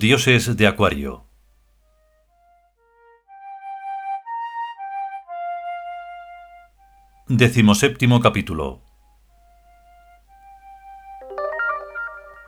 Dioses de Acuario. Decimoséptimo capítulo.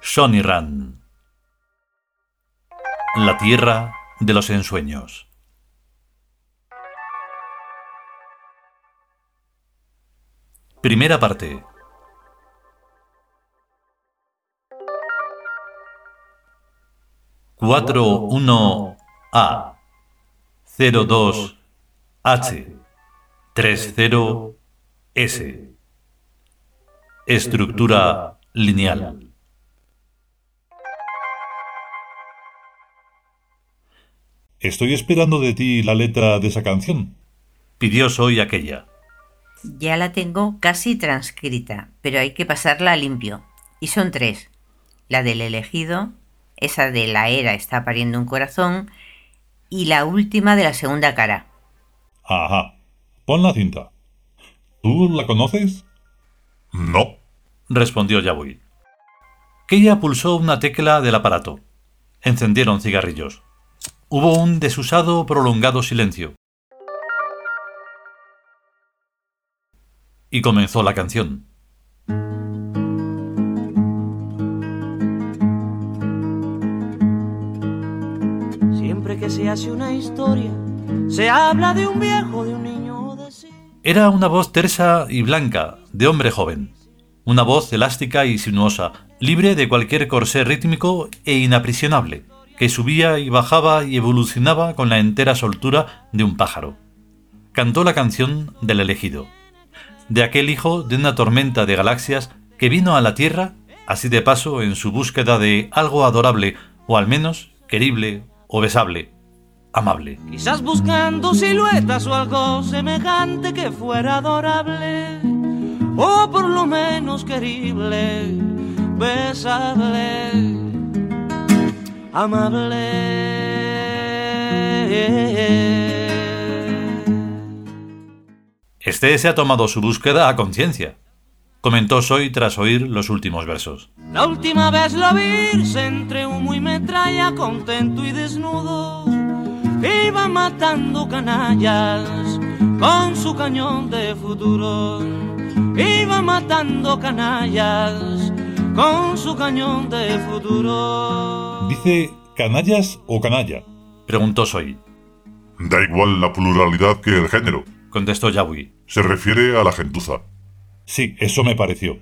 Shoniran. La tierra de los ensueños. Primera parte. 41A 02H 30S Estructura lineal. Estoy esperando de ti la letra de esa canción. Pidió Soy aquella. Ya la tengo casi transcrita, pero hay que pasarla a limpio. Y son tres. La del elegido, esa de la era está pariendo un corazón, y la última de la segunda cara. Ajá. Pon la cinta. ¿Tú la conoces? No, respondió Yabui. Keya pulsó una tecla del aparato. Encendieron cigarrillos. Hubo un desusado prolongado silencio. Y comenzó la canción. Se hace una historia, se habla de un viejo, de un niño. Era una voz tersa y blanca, de hombre joven. Una voz elástica y sinuosa, libre de cualquier corsé rítmico e inaprisionable, que subía y bajaba y evolucionaba con la entera soltura de un pájaro. Cantó la canción del elegido, de aquel hijo de una tormenta de galaxias que vino a la Tierra, así de paso, en su búsqueda de algo adorable, o al menos querible o besable, amable. Quizás buscando siluetas o algo semejante que fuera adorable, o por lo menos querible, besable, amable. Este se ha tomado su búsqueda a conciencia comentó Soy tras oír los últimos versos. La última vez lo vi entre humo y metralla, contento y desnudo. Iba matando canallas con su cañón de futuro. Iba matando canallas con su cañón de futuro. ¿Dice canallas o canalla? Preguntó Soy. Da igual la pluralidad que el género, contestó Yabui. Se refiere a la gentuza. Sí, eso me pareció.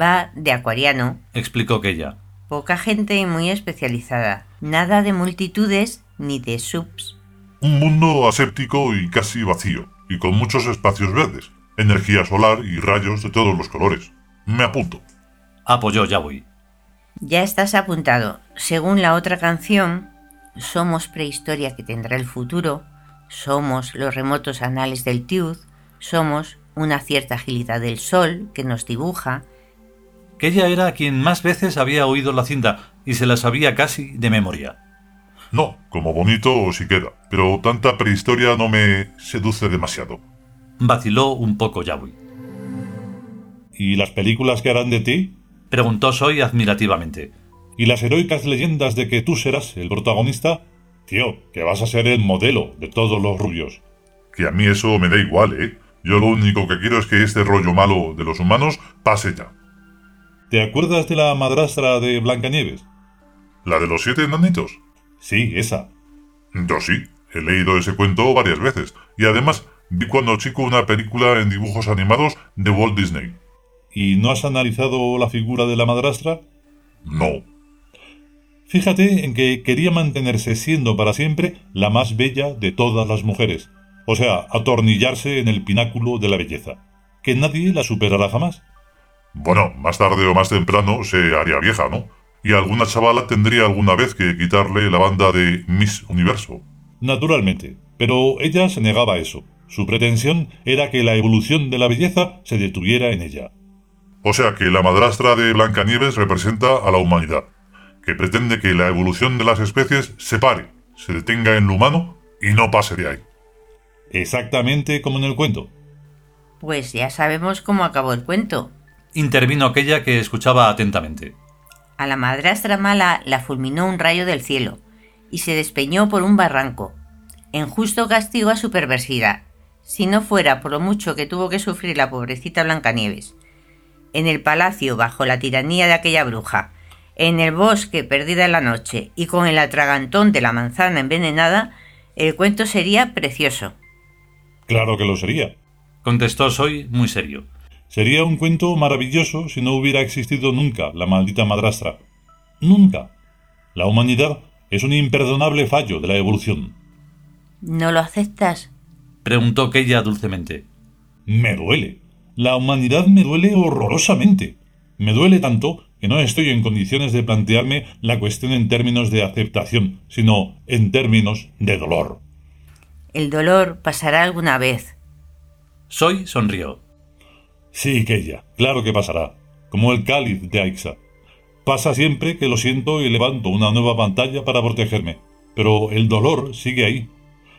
Va de acuariano, explicó ella. Poca gente muy especializada. Nada de multitudes ni de subs. Un mundo aséptico y casi vacío, y con muchos espacios verdes, energía solar y rayos de todos los colores. Me apunto. Apoyó Yahweh. Ya estás apuntado. Según la otra canción, somos prehistoria que tendrá el futuro, somos los remotos anales del Tiud, somos una cierta agilidad del sol que nos dibuja. Que ella era quien más veces había oído la cinta y se la sabía casi de memoria. No, como bonito sí queda, pero tanta prehistoria no me seduce demasiado. Vaciló un poco Yahweh. ¿Y las películas que harán de ti? Preguntó Soy admirativamente. ¿Y las heroicas leyendas de que tú serás el protagonista? Tío, que vas a ser el modelo de todos los rubios. Que a mí eso me da igual, ¿eh? Yo lo único que quiero es que este rollo malo de los humanos pase ya. ¿Te acuerdas de la madrastra de Blancanieves? ¿La de los siete enanitos? Sí, esa. Yo sí, he leído ese cuento varias veces, y además vi cuando chico una película en dibujos animados de Walt Disney. ¿Y no has analizado la figura de la madrastra? No. Fíjate en que quería mantenerse siendo para siempre la más bella de todas las mujeres, o sea, atornillarse en el pináculo de la belleza, que nadie la superará jamás. Bueno, más tarde o más temprano se haría vieja, ¿no? Y alguna chavala tendría alguna vez que quitarle la banda de Miss Universo. Naturalmente, pero ella se negaba a eso. Su pretensión era que la evolución de la belleza se detuviera en ella. O sea que la madrastra de Blancanieves representa a la humanidad, que pretende que la evolución de las especies se pare, se detenga en lo humano y no pase de ahí. Exactamente como en el cuento. Pues ya sabemos cómo acabó el cuento. Intervino aquella que escuchaba atentamente. A la madrastra mala la fulminó un rayo del cielo y se despeñó por un barranco, en justo castigo a su perversidad, si no fuera por lo mucho que tuvo que sufrir la pobrecita Blancanieves. En el palacio, bajo la tiranía de aquella bruja, en el bosque perdida en la noche y con el atragantón de la manzana envenenada, el cuento sería precioso. Claro que lo sería, contestó Soy muy serio. Sería un cuento maravilloso si no hubiera existido nunca la maldita madrastra. Nunca. La humanidad es un imperdonable fallo de la evolución. ¿No lo aceptas? preguntó Keya dulcemente. Me duele. La humanidad me duele horrorosamente. Me duele tanto que no estoy en condiciones de plantearme la cuestión en términos de aceptación, sino en términos de dolor. El dolor pasará alguna vez. Soy sonrió. Sí, Keya, claro que pasará, como el cáliz de Aixa. Pasa siempre que lo siento y levanto una nueva pantalla para protegerme, pero el dolor sigue ahí,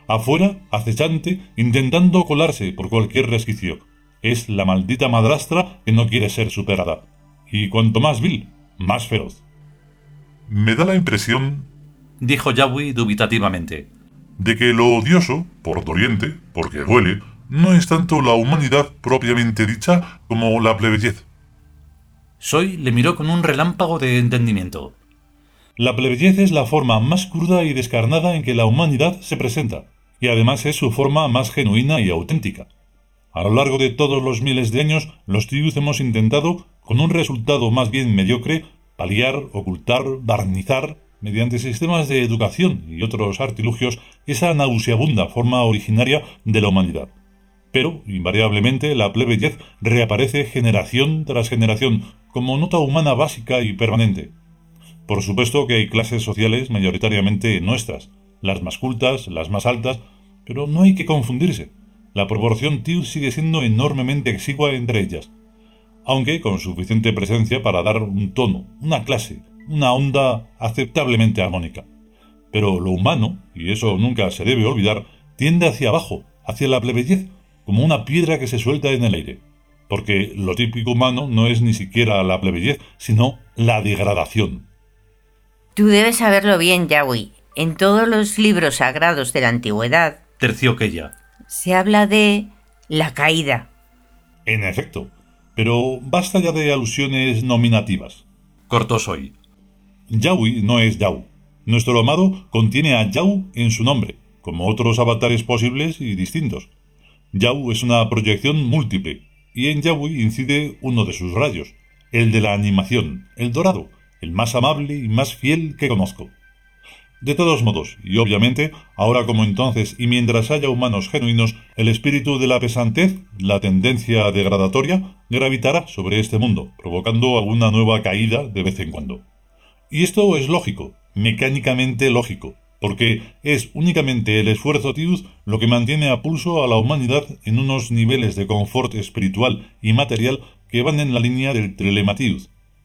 afuera, acechante, intentando colarse por cualquier resquicio. Es la maldita madrastra que no quiere ser superada. Y cuanto más vil, más feroz. Me da la impresión, dijo Yahweh dubitativamente, de que lo odioso, por doliente, porque duele, no es tanto la humanidad propiamente dicha como la plebeyez. Soy le miró con un relámpago de entendimiento. La plebeyez es la forma más cruda y descarnada en que la humanidad se presenta, y además es su forma más genuina y auténtica. A lo largo de todos los miles de años, los tius hemos intentado, con un resultado más bien mediocre, paliar, ocultar, barnizar, mediante sistemas de educación y otros artilugios, esa nauseabunda forma originaria de la humanidad. Pero, invariablemente, la plebeyez reaparece generación tras generación como nota humana básica y permanente. Por supuesto que hay clases sociales mayoritariamente nuestras, las más cultas, las más altas, pero no hay que confundirse. La proporción TIU sigue siendo enormemente exigua entre ellas, aunque con suficiente presencia para dar un tono, una clase, una onda aceptablemente armónica. Pero lo humano, y eso nunca se debe olvidar, tiende hacia abajo, hacia la plebeyez, como una piedra que se suelta en el aire. Porque lo típico humano no es ni siquiera la plebeyez, sino la degradación. Tú debes saberlo bien, Yahweh. En todos los libros sagrados de la antigüedad, terció Keya, se habla de la caída. En efecto, pero basta ya de alusiones nominativas. Cortó Soy. Yaui no es Yau. Nuestro amado contiene a Yau en su nombre, como otros avatares posibles y distintos. Yau es una proyección múltiple, y en Yaui incide uno de sus rayos, el de la animación, el dorado, el más amable y más fiel que conozco. De todos modos, y obviamente, ahora como entonces y mientras haya humanos genuinos, el espíritu de la pesantez, la tendencia degradatoria, gravitará sobre este mundo, provocando alguna nueva caída de vez en cuando. Y esto es lógico, mecánicamente lógico, porque es únicamente el esfuerzo tiud lo que mantiene a pulso a la humanidad en unos niveles de confort espiritual y material que van en la línea del trilema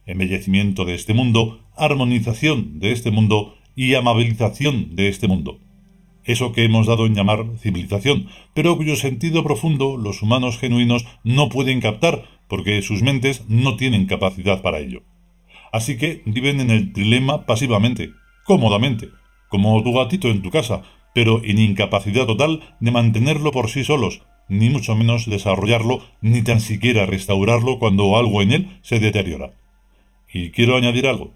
embellecimiento de este mundo, armonización de este mundo y amabilización de este mundo. Eso que hemos dado en llamar civilización, pero cuyo sentido profundo los humanos genuinos no pueden captar, porque sus mentes no tienen capacidad para ello. Así que viven en el trilema pasivamente, cómodamente, como tu gatito en tu casa, pero en incapacidad total de mantenerlo por sí solos, ni mucho menos desarrollarlo, ni tan siquiera restaurarlo cuando algo en él se deteriora. Y quiero añadir algo.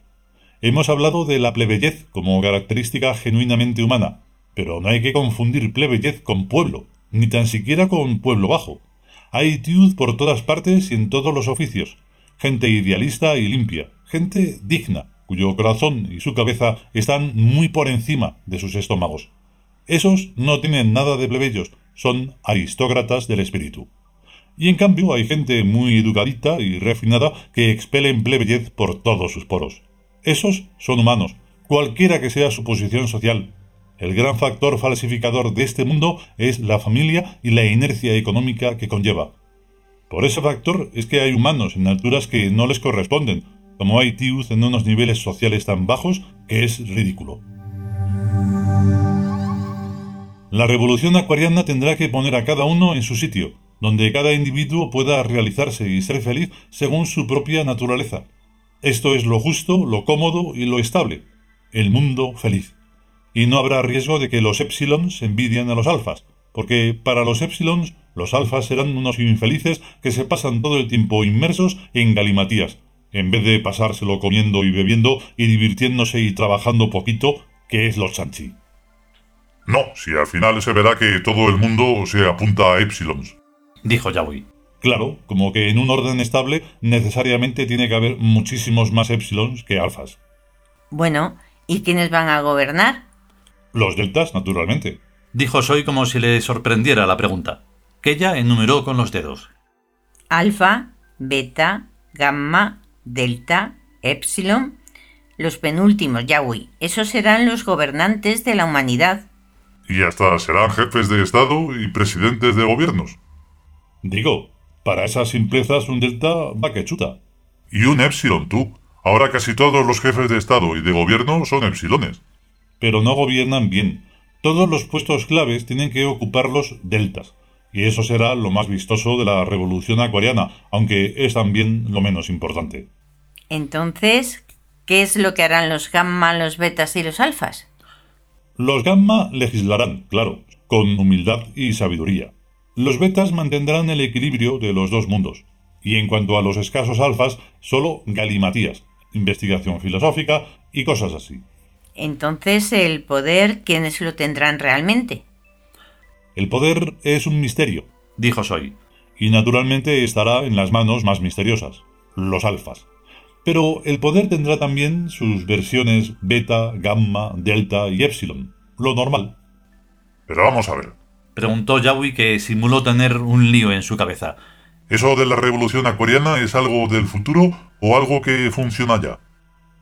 Hemos hablado de la plebeyez como característica genuinamente humana, pero no hay que confundir plebeyez con pueblo, ni tan siquiera con pueblo bajo. Hay tiud por todas partes y en todos los oficios, gente idealista y limpia, gente digna, cuyo corazón y su cabeza están muy por encima de sus estómagos. Esos no tienen nada de plebeyos, son aristócratas del espíritu. Y en cambio hay gente muy educadita y refinada que expelen plebeyez por todos sus poros. Esos son humanos, cualquiera que sea su posición social. El gran factor falsificador de este mundo es la familia y la inercia económica que conlleva. Por ese factor es que hay humanos en alturas que no les corresponden, como hay tíos en unos niveles sociales tan bajos que es ridículo. La revolución acuariana tendrá que poner a cada uno en su sitio, donde cada individuo pueda realizarse y ser feliz según su propia naturaleza, Esto es lo justo, lo cómodo y lo estable. El mundo feliz. Y no habrá riesgo de que los épsilons envidien a los alfas, porque para los épsilons los alfas serán unos infelices que se pasan todo el tiempo inmersos en galimatías, en vez de pasárselo comiendo y bebiendo y divirtiéndose y trabajando poquito, que es los chanchi. No, si al final se verá que todo el mundo se apunta a épsilons. Dijo Yawi. Claro, como que en un orden estable necesariamente tiene que haber muchísimos más épsilons que alfas. Bueno, ¿y quiénes van a gobernar? Los deltas, naturalmente. Dijo Soy como si le sorprendiera la pregunta que ella enumeró con los dedos. Alfa, beta, gamma, delta, epsilon, los penúltimos, Yahweh. Esos serán los gobernantes de la humanidad. Y hasta serán jefes de Estado y presidentes de gobiernos. Digo, para esas simplezas un delta va que chuta. Y un epsilon, tú. Ahora casi todos los jefes de Estado y de gobierno son epsilones. Pero no gobiernan bien. Todos los puestos claves tienen que ocuparlos deltas y eso será lo más vistoso de la revolución acuariana, aunque es también lo menos importante. Entonces, ¿qué es lo que harán los gamma, los betas y los alfas? Los gamma legislarán, claro, con humildad y sabiduría. Los betas mantendrán el equilibrio de los dos mundos. Y en cuanto a los escasos alfas, solo galimatías, investigación filosófica y cosas así. Entonces, el poder, ¿quiénes lo tendrán realmente? El poder es un misterio, dijo Soy, y naturalmente estará en las manos más misteriosas, los alfas. Pero el poder tendrá también sus versiones beta, gamma, delta y epsilon, lo normal. Pero vamos a ver. Preguntó Yawi que simuló tener un lío en su cabeza. ¿Eso de la revolución acuariana es algo del futuro o algo que funciona ya?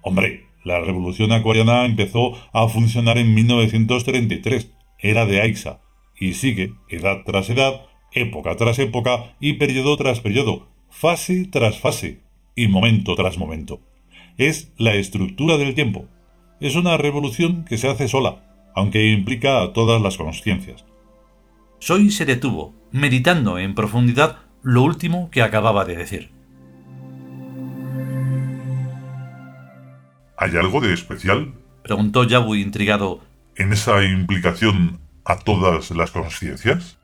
Hombre, la revolución acuariana empezó a funcionar en 1933. Era de Aixa y sigue edad tras edad, época tras época y periodo tras periodo, fase tras fase y momento tras momento. Es la estructura del tiempo. Es una revolución que se hace sola, aunque implica a todas las conciencias. Soy se detuvo, meditando en profundidad lo último que acababa de decir. ¿Hay algo de especial? preguntó Yabu intrigado. ¿En esa implicación a todas las conciencias?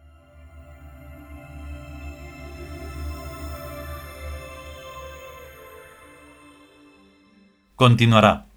Continuará.